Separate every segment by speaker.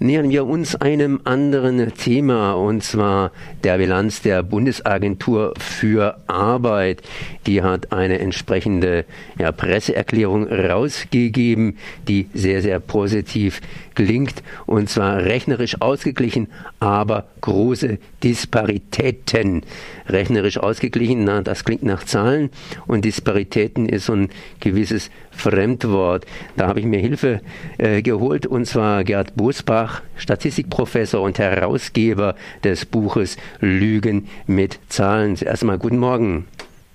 Speaker 1: nähern wir uns einem anderen Thema und zwar der Bilanz der Bundesagentur für Arbeit. Die hat eine entsprechende ja, Presseerklärung rausgegeben, die sehr, sehr positiv klingt und zwar rechnerisch ausgeglichen, aber große Disparitäten. Rechnerisch ausgeglichen, na, das klingt nach Zahlen und Disparitäten ist so ein gewisses Fremdwort. Da habe ich mir Hilfe äh, geholt und zwar Gerd Bosbach, Statistikprofessor und Herausgeber des Buches Lügen mit Zahlen. Zuerst mal guten Morgen.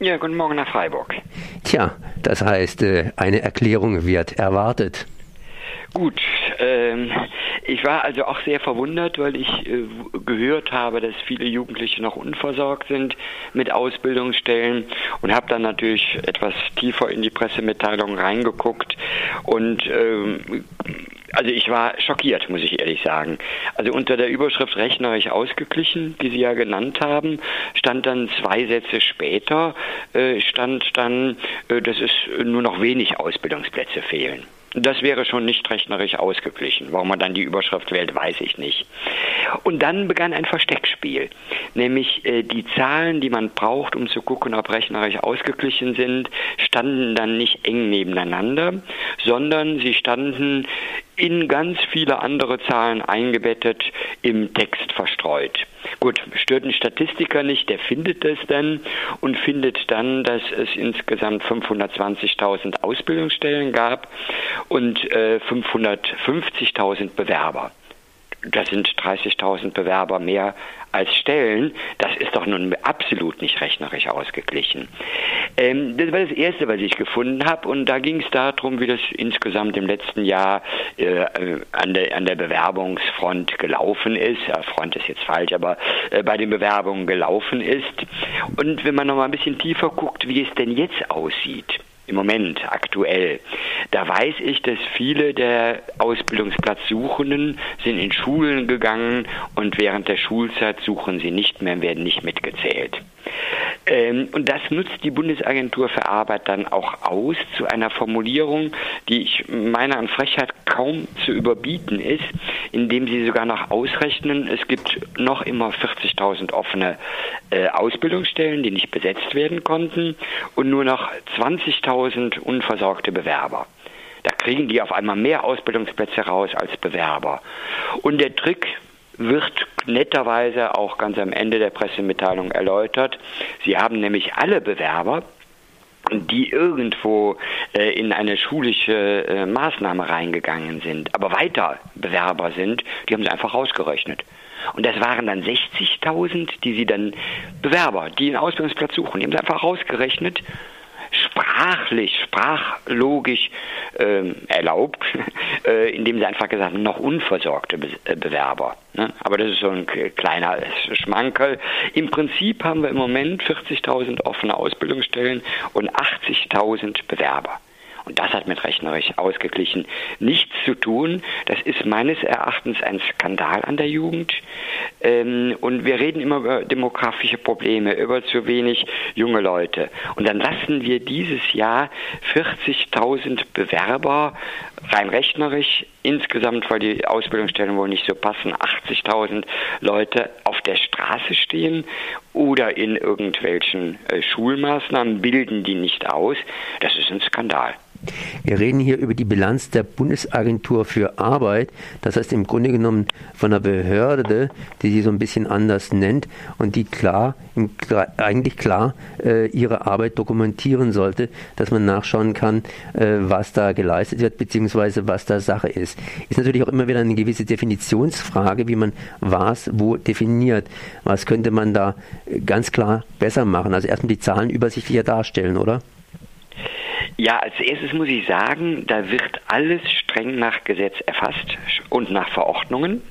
Speaker 2: Ja, guten Morgen nach Freiburg.
Speaker 1: Tja, das heißt, äh, eine Erklärung wird erwartet.
Speaker 2: Gut, ähm, ich war also auch sehr verwundert, weil ich äh, gehört habe, dass viele Jugendliche noch unversorgt sind mit Ausbildungsstellen und habe dann natürlich etwas tiefer in die Pressemitteilung reingeguckt und ähm, also ich war schockiert, muss ich ehrlich sagen. Also unter der Überschrift rechnerisch ausgeglichen, die Sie ja genannt haben, stand dann zwei Sätze später, äh, stand dann, äh, dass es nur noch wenig Ausbildungsplätze fehlen. Das wäre schon nicht rechnerisch ausgeglichen. Warum man dann die Überschrift wählt, weiß ich nicht. Und dann begann ein Versteckspiel, nämlich äh, die Zahlen, die man braucht, um zu gucken, ob rechnerisch ausgeglichen sind, standen dann nicht eng nebeneinander, sondern sie standen in ganz viele andere Zahlen eingebettet, im Text verstreut. Gut, stört ein Statistiker nicht, der findet es dann und findet dann, dass es insgesamt 520.000 Ausbildungsstellen gab und äh, 550.000 Bewerber da sind 30.000 Bewerber mehr als Stellen. Das ist doch nun absolut nicht rechnerisch ausgeglichen. Ähm, das war das Erste, was ich gefunden habe. Und da ging es darum, wie das insgesamt im letzten Jahr äh, an, der, an der Bewerbungsfront gelaufen ist. Ja, Front ist jetzt falsch, aber äh, bei den Bewerbungen gelaufen ist. Und wenn man noch mal ein bisschen tiefer guckt, wie es denn jetzt aussieht, im Moment aktuell, da weiß ich, dass viele der Ausbildungsplatzsuchenden sind in Schulen gegangen und während der Schulzeit suchen sie nicht mehr, werden nicht mitgezählt. Ähm, und das nutzt die Bundesagentur für Arbeit dann auch aus zu einer Formulierung, die ich meiner an Frechheit kaum zu überbieten ist, indem sie sogar noch ausrechnen, es gibt noch immer 40.000 offene äh, Ausbildungsstellen, die nicht besetzt werden konnten und nur noch 20.000 unversorgte Bewerber. Da kriegen die auf einmal mehr Ausbildungsplätze raus als Bewerber. Und der Trick wird netterweise auch ganz am Ende der Pressemitteilung erläutert. Sie haben nämlich alle Bewerber, die irgendwo äh, in eine schulische äh, Maßnahme reingegangen sind, aber weiter Bewerber sind, die haben sie einfach rausgerechnet. Und das waren dann 60.000, die sie dann Bewerber, die einen Ausbildungsplatz suchen, die haben sie einfach rausgerechnet sprachlich, sprachlogisch ähm, erlaubt, äh, indem sie einfach gesagt haben, noch unversorgte Be äh, Bewerber. Ne? Aber das ist so ein kleiner Schmankerl. Im Prinzip haben wir im Moment 40.000 offene Ausbildungsstellen und 80.000 Bewerber. Und das hat mit rechnerisch ausgeglichen nichts zu tun. Das ist meines Erachtens ein Skandal an der Jugend. Ähm, und wir reden immer über demografische Probleme, über zu wenig junge Leute. Und dann lassen wir dieses Jahr 40.000 Bewerber rein rechnerisch insgesamt, weil die Ausbildungsstellen wohl nicht so passen, 80.000 Leute auf der Straße stehen oder in irgendwelchen äh, Schulmaßnahmen bilden die nicht aus. Das ist ein Skandal.
Speaker 1: Wir reden hier über die Bilanz der Bundesagentur für Arbeit. Das heißt im Grunde genommen von einer Behörde, die sie so ein bisschen anders nennt und die klar, eigentlich klar äh, ihre Arbeit dokumentieren sollte, dass man nachschauen kann, äh, was da geleistet wird, beziehungsweise was da Sache ist. Ist natürlich auch immer wieder eine gewisse Definitionsfrage, wie man was wo definiert. Was könnte man da ganz klar besser machen? Also erstmal die Zahlen übersichtlicher darstellen, oder?
Speaker 2: Ja, als erstes muss ich sagen, da wird alles streng nach Gesetz erfasst und nach Verordnungen.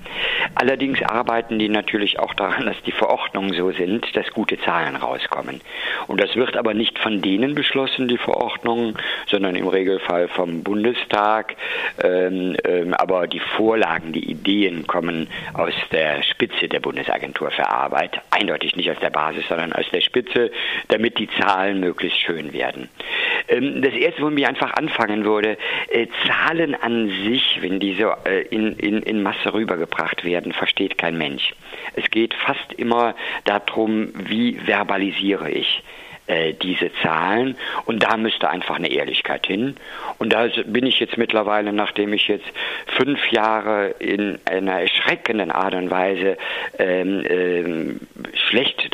Speaker 2: Allerdings arbeiten die natürlich auch daran, dass die Verordnungen so sind, dass gute Zahlen rauskommen. Und das wird aber nicht von denen beschlossen, die Verordnungen, sondern im Regelfall vom Bundestag. Ähm, ähm, aber die Vorlagen, die Ideen kommen aus der Spitze der Bundesagentur für Arbeit, eindeutig nicht aus der Basis, sondern aus der Spitze, damit die Zahlen möglichst schön werden. Ähm, das erste, wo ich einfach anfangen würde, äh, Zahlen an sich, wenn die so äh, in, in, in Masse rübergebracht werden, versteht kein Mensch. Es geht fast immer darum, wie verbalisiere ich äh, diese Zahlen und da müsste einfach eine Ehrlichkeit hin. Und da bin ich jetzt mittlerweile, nachdem ich jetzt fünf Jahre in einer erschreckenden Art und Weise ähm, ähm, schlechte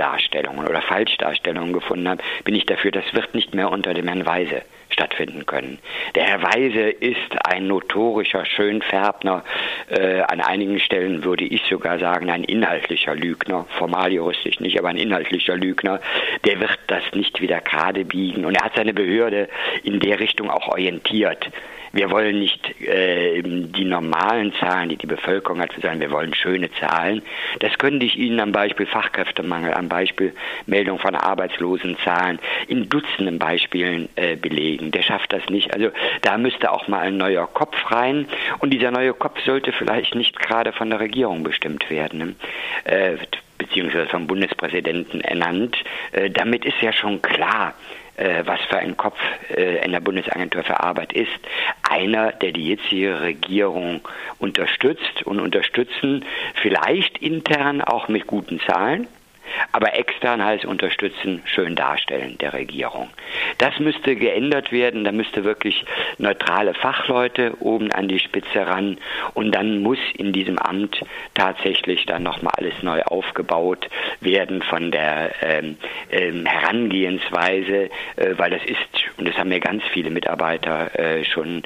Speaker 2: oder Falschdarstellungen gefunden habe, bin ich dafür, das wird nicht mehr unter dem Herrn Weise stattfinden können. Der Herr Weise ist ein notorischer Schönfärbner. Äh, an einigen Stellen würde ich sogar sagen, ein inhaltlicher Lügner. Formal juristisch nicht, aber ein inhaltlicher Lügner. Der wird das nicht wieder gerade biegen. Und er hat seine Behörde in der Richtung auch orientiert. Wir wollen nicht äh, die normalen Zahlen, die die Bevölkerung hat, sondern wir wollen schöne Zahlen. Das könnte ich Ihnen am Beispiel Fachkräftemangel, am Beispiel Meldung von Arbeitslosenzahlen in Dutzenden Beispielen äh, belegen. Der schafft das nicht. Also da müsste auch mal ein neuer Kopf rein. Und dieser neue Kopf sollte vielleicht nicht gerade von der Regierung bestimmt werden. Ne? Äh, beziehungsweise vom Bundespräsidenten ernannt. Äh, damit ist ja schon klar, äh, was für ein Kopf äh, in der Bundesagentur für Arbeit ist. Einer, der die jetzige Regierung unterstützt und unterstützen, vielleicht intern auch mit guten Zahlen, aber extern heißt unterstützen, schön darstellen der Regierung. Das müsste geändert werden, da müsste wirklich neutrale Fachleute oben an die Spitze ran und dann muss in diesem Amt tatsächlich dann nochmal alles neu aufgebaut werden von der ähm, ähm, Herangehensweise, äh, weil das ist, und das haben mir ganz viele Mitarbeiter äh, schon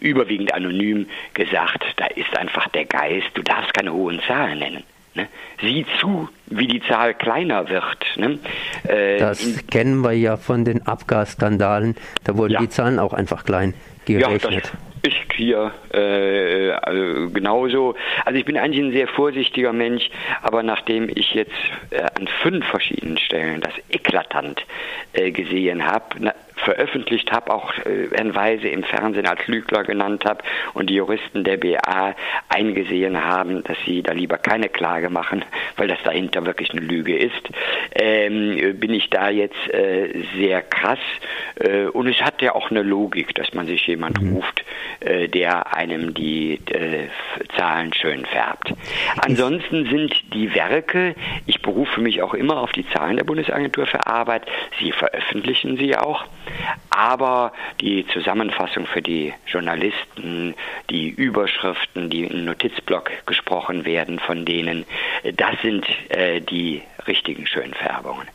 Speaker 2: überwiegend anonym gesagt, da ist einfach der Geist, du darfst keine hohen Zahlen nennen. Ne? Sieh zu, wie die Zahl kleiner wird. Ne?
Speaker 1: Äh, das kennen wir ja von den Abgasskandalen. Da wurden ja. die Zahlen auch einfach klein gerechnet.
Speaker 2: Ja, ist hier äh, also genauso. Also ich bin eigentlich ein sehr vorsichtiger Mensch, aber nachdem ich jetzt äh, an fünf verschiedenen Stellen das eklatant äh, gesehen habe, veröffentlicht habe, auch äh, Herrn Weise im Fernsehen als Lügner genannt habe und die Juristen der BA eingesehen haben, dass sie da lieber keine Klage machen, weil das dahinter wirklich eine Lüge ist, ähm, bin ich da jetzt äh, sehr krass. Äh, und es hat ja auch eine Logik, dass man sich jemand mhm. ruft, äh, der einem die äh, Zahlen schön färbt. Ansonsten sind die Werke, ich berufe mich auch immer auf die Zahlen der Bundesagentur für Arbeit, sie veröffentlichen sie auch. Aber die Zusammenfassung für die Journalisten, die Überschriften, die im Notizblock gesprochen werden von denen, das sind äh, die richtigen Schönfärbungen.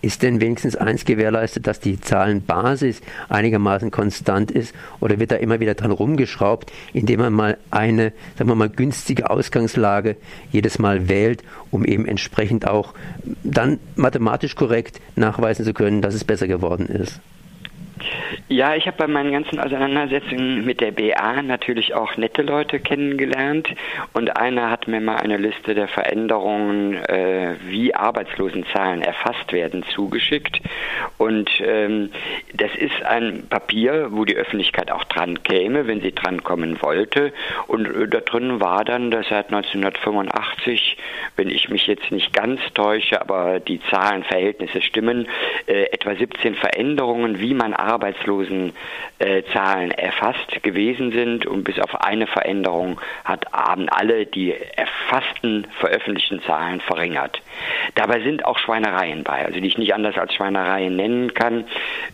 Speaker 1: Ist denn wenigstens eins gewährleistet, dass die Zahlenbasis einigermaßen konstant ist oder wird da immer wieder dran rumgeschraubt, indem man mal eine, sagen wir mal, günstige Ausgangslage jedes Mal wählt, um eben entsprechend auch dann mathematisch korrekt nachweisen zu können, dass es besser geworden ist?
Speaker 2: Ja, ich habe bei meinen ganzen Auseinandersetzungen mit der BA natürlich auch nette Leute kennengelernt. Und einer hat mir mal eine Liste der Veränderungen, äh, wie Arbeitslosenzahlen erfasst werden, zugeschickt. Und ähm, das ist ein Papier, wo die Öffentlichkeit auch dran käme, wenn sie dran kommen wollte. Und äh, da drin war dann, dass seit 1985, wenn ich mich jetzt nicht ganz täusche, aber die Zahlenverhältnisse stimmen, äh, etwa 17 Veränderungen, wie man Arbeitslosenzahlen erfasst gewesen sind und bis auf eine Veränderung hat, haben alle die erfassten veröffentlichten Zahlen verringert. Dabei sind auch Schweinereien bei, also die ich nicht anders als Schweinereien nennen kann.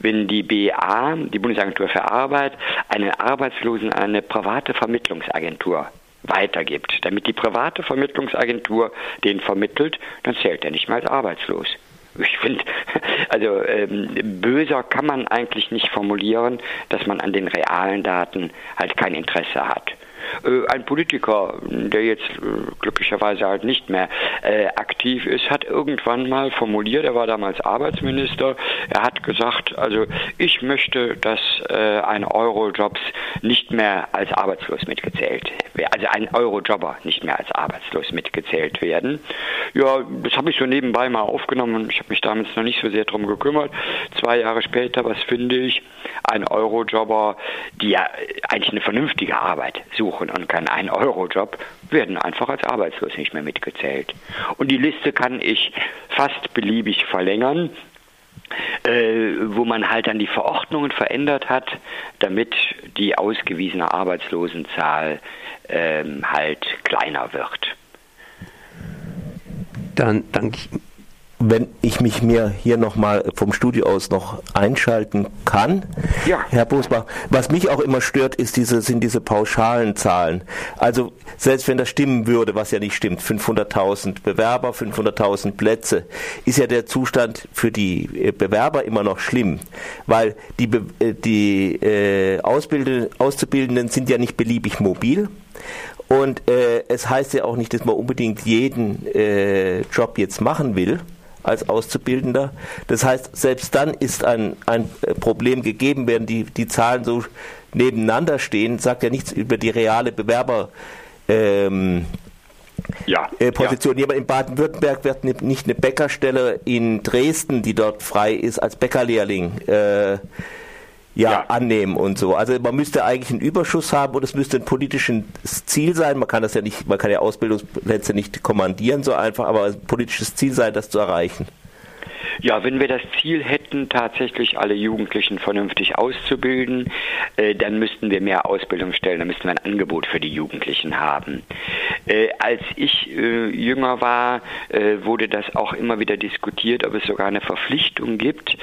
Speaker 2: Wenn die BA, die Bundesagentur für Arbeit, einen Arbeitslosen an eine private Vermittlungsagentur weitergibt, damit die private Vermittlungsagentur den vermittelt, dann zählt er nicht mehr als arbeitslos ich finde, also ähm, böser kann man eigentlich nicht formulieren, dass man an den realen Daten halt kein Interesse hat. Äh, ein Politiker, der jetzt äh, glücklicherweise halt nicht mehr äh, aktiv ist, hat irgendwann mal formuliert, er war damals Arbeitsminister, er hat gesagt, also ich möchte, dass ein Eurojobs nicht mehr als arbeitslos mitgezählt, also ein Eurojobber nicht mehr als arbeitslos mitgezählt werden. Ja, das habe ich so nebenbei mal aufgenommen. Ich habe mich damals noch nicht so sehr darum gekümmert. Zwei Jahre später, was finde ich? Ein Eurojobber, die ja eigentlich eine vernünftige Arbeit suchen und keinen ein Eurojob, werden einfach als arbeitslos nicht mehr mitgezählt. Und die Liste kann ich fast beliebig verlängern. Äh, wo man halt dann die Verordnungen verändert hat, damit die ausgewiesene Arbeitslosenzahl ähm, halt kleiner wird.
Speaker 3: Dann danke ich wenn ich mich mir hier nochmal vom Studio aus noch einschalten kann. Ja. Herr Bosbach, was mich auch immer stört, ist diese, sind diese pauschalen Zahlen. Also selbst wenn das stimmen würde, was ja nicht stimmt, 500.000 Bewerber, 500.000 Plätze, ist ja der Zustand für die äh, Bewerber immer noch schlimm, weil die, äh, die äh, Auszubildenden sind ja nicht beliebig mobil. Und äh, es heißt ja auch nicht, dass man unbedingt jeden äh, Job jetzt machen will als Auszubildender. Das heißt, selbst dann ist ein, ein äh, Problem gegeben, während die, die Zahlen so nebeneinander stehen, sagt ja nichts über die reale Bewerber. Ähm, ja, äh, Position. Ja. in Baden-Württemberg wird nicht eine Bäckerstelle in Dresden, die dort frei ist, als Bäckerlehrling äh, ja, ja, annehmen und so. Also man müsste eigentlich einen Überschuss haben und es müsste ein politisches Ziel sein. Man kann das ja nicht, man kann ja Ausbildungsplätze nicht kommandieren so einfach, aber ein politisches Ziel sein, das zu erreichen.
Speaker 2: Ja, wenn wir das Ziel hätten, tatsächlich alle Jugendlichen vernünftig auszubilden, äh, dann müssten wir mehr Ausbildung stellen, dann müssten wir ein Angebot für die Jugendlichen haben. Äh, als ich äh, jünger war, äh, wurde das auch immer wieder diskutiert, ob es sogar eine Verpflichtung gibt,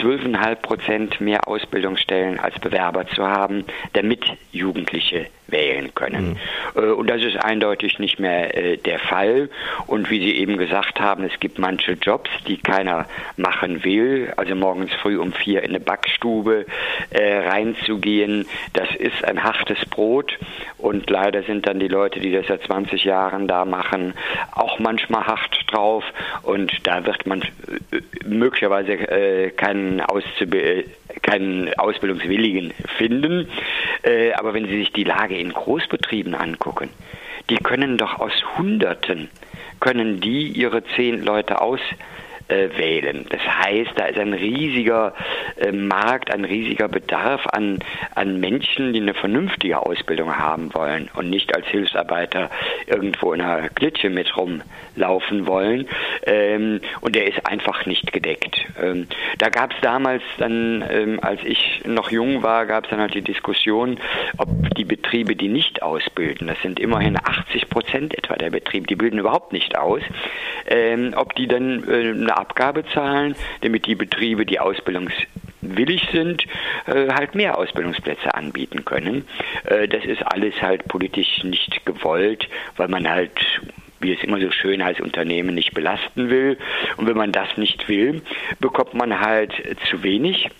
Speaker 2: 12,5 Prozent mehr Ausbildungsstellen als Bewerber zu haben, damit Jugendliche wählen können. Mhm. Äh, und das ist eindeutig nicht mehr äh, der Fall. Und wie Sie eben gesagt haben, es gibt manche Jobs, die keiner machen will. Also morgens früh um vier in eine Backstube äh, reinzugehen, das ist ein hartes Brot. Und leider sind dann die Leute, die das seit 20 Jahren da machen, auch manchmal hart drauf. Und da wird man äh, möglicherweise äh, keinen, Auszub keinen Ausbildungswilligen finden. Äh, aber wenn Sie sich die Lage in Großbetrieben angucken, die können doch aus Hunderten, können die ihre zehn Leute aus äh, wählen. Das heißt, da ist ein riesiger äh, Markt, ein riesiger Bedarf an, an Menschen, die eine vernünftige Ausbildung haben wollen und nicht als Hilfsarbeiter irgendwo in einer Klitsche mit rumlaufen wollen. Ähm, und der ist einfach nicht gedeckt. Ähm, da gab es damals dann, ähm, als ich noch jung war, gab es dann halt die Diskussion, ob die Betriebe, die nicht ausbilden, das sind immerhin 80 Prozent etwa der Betriebe, die bilden überhaupt nicht aus, ähm, ob die dann äh, eine Abgabe zahlen, damit die Betriebe, die ausbildungswillig sind, äh, halt mehr Ausbildungsplätze anbieten können. Äh, das ist alles halt politisch nicht gewollt, weil man halt wie es immer so schön als Unternehmen nicht belasten will. Und wenn man das nicht will, bekommt man halt zu wenig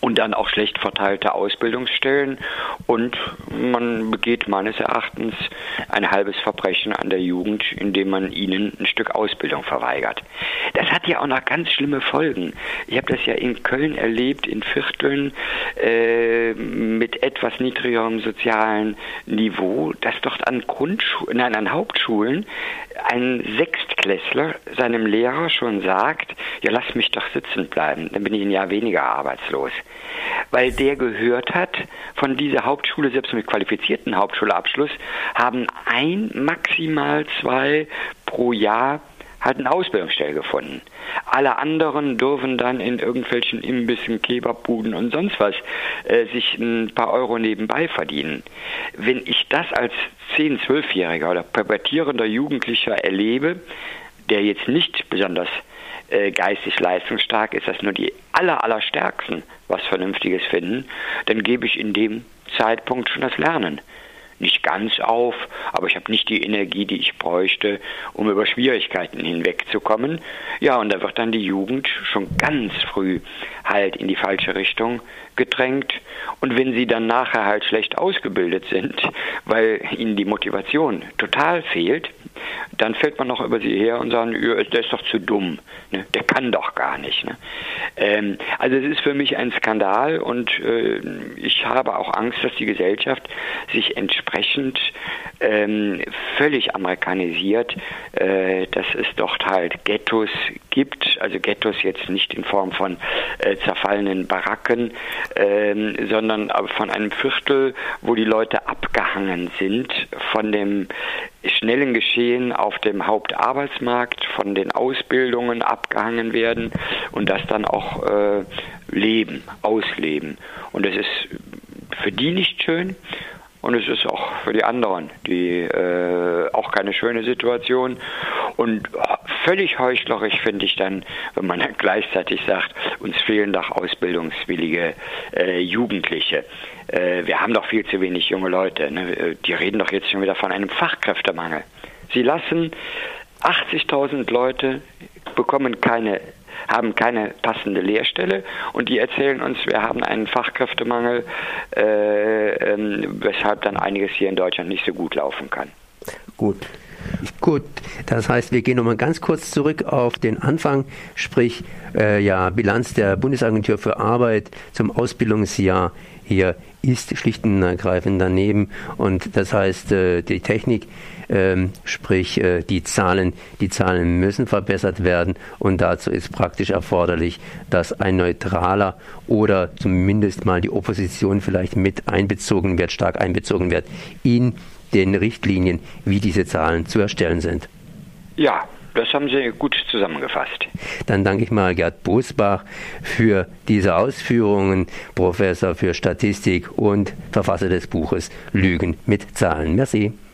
Speaker 2: und dann auch schlecht verteilte Ausbildungsstellen und man begeht meines Erachtens ein halbes Verbrechen an der Jugend, indem man ihnen ein Stück Ausbildung verweigert. Das hat ja auch noch ganz schlimme Folgen. Ich habe das ja in Köln erlebt, in Vierteln äh, mit etwas niedrigerem sozialen Niveau, dass dort an Grundschulen, nein, an Hauptschulen ein Sechstklässler seinem Lehrer schon sagt, ja lass mich doch sitzen bleiben, dann bin ich ein Jahr weniger arbeitslos weil der gehört hat, von dieser Hauptschule, selbst mit qualifizierten Hauptschulabschluss, haben ein, maximal zwei pro Jahr halt eine Ausbildungsstelle gefunden. Alle anderen dürfen dann in irgendwelchen Imbissen, Kebabbuden und sonst was äh, sich ein paar Euro nebenbei verdienen. Wenn ich das als 10-, 12-Jähriger oder pubertierender Jugendlicher erlebe, der jetzt nicht besonders äh, geistig leistungsstark ist, dass nur die aller, allerstärksten was Vernünftiges finden, dann gebe ich in dem Zeitpunkt schon das Lernen nicht ganz auf, aber ich habe nicht die Energie, die ich bräuchte, um über Schwierigkeiten hinwegzukommen. Ja, und da wird dann die Jugend schon ganz früh halt in die falsche Richtung gedrängt. Und wenn sie dann nachher halt schlecht ausgebildet sind, weil ihnen die Motivation total fehlt, dann fällt man noch über sie her und sagt, der ist doch zu dumm, ne? der kann doch gar nicht. Ne? Ähm, also es ist für mich ein Skandal und äh, ich habe auch Angst, dass die Gesellschaft sich entsprechend ähm, völlig amerikanisiert, äh, dass es dort halt Ghettos gibt, also Ghettos jetzt nicht in Form von äh, zerfallenen Baracken, ähm, sondern von einem Viertel, wo die Leute abgehangen sind von dem schnellen Geschehen auf dem Hauptarbeitsmarkt, von den Ausbildungen abgehangen werden und das dann auch äh, leben, ausleben. Und es ist für die nicht schön und es ist auch für die anderen die äh, auch keine schöne Situation. Und völlig heuchlerisch finde ich dann, wenn man dann gleichzeitig sagt, uns fehlen doch ausbildungswillige äh, Jugendliche. Äh, wir haben doch viel zu wenig junge Leute. Ne? Die reden doch jetzt schon wieder von einem Fachkräftemangel. Sie lassen 80.000 Leute bekommen keine haben keine passende Lehrstelle und die erzählen uns, wir haben einen Fachkräftemangel, äh, äh, weshalb dann einiges hier in Deutschland nicht so gut laufen kann.
Speaker 1: Gut. Gut, das heißt, wir gehen nochmal ganz kurz zurück auf den Anfang, sprich äh, ja Bilanz der Bundesagentur für Arbeit zum Ausbildungsjahr hier ist schlicht und ergreifend daneben und das heißt, äh, die Technik, ähm, sprich äh, die Zahlen, die Zahlen müssen verbessert werden und dazu ist praktisch erforderlich, dass ein neutraler oder zumindest mal die Opposition vielleicht mit einbezogen wird, stark einbezogen wird in den Richtlinien, wie diese Zahlen zu erstellen sind.
Speaker 2: Ja, das haben Sie gut zusammengefasst.
Speaker 1: Dann danke ich mal Gerd Bosbach für diese Ausführungen, Professor für Statistik und Verfasser des Buches Lügen mit Zahlen. Merci.